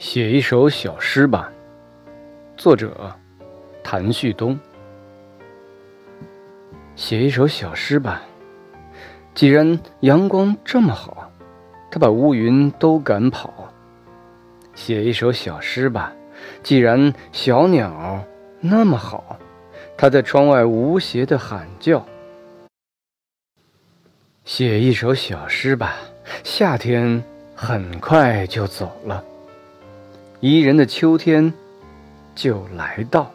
写一首小诗吧。作者：谭旭东。写一首小诗吧。既然阳光这么好，它把乌云都赶跑。写一首小诗吧。既然小鸟那么好，它在窗外无邪的喊叫。写一首小诗吧。夏天很快就走了。宜人的秋天就来到。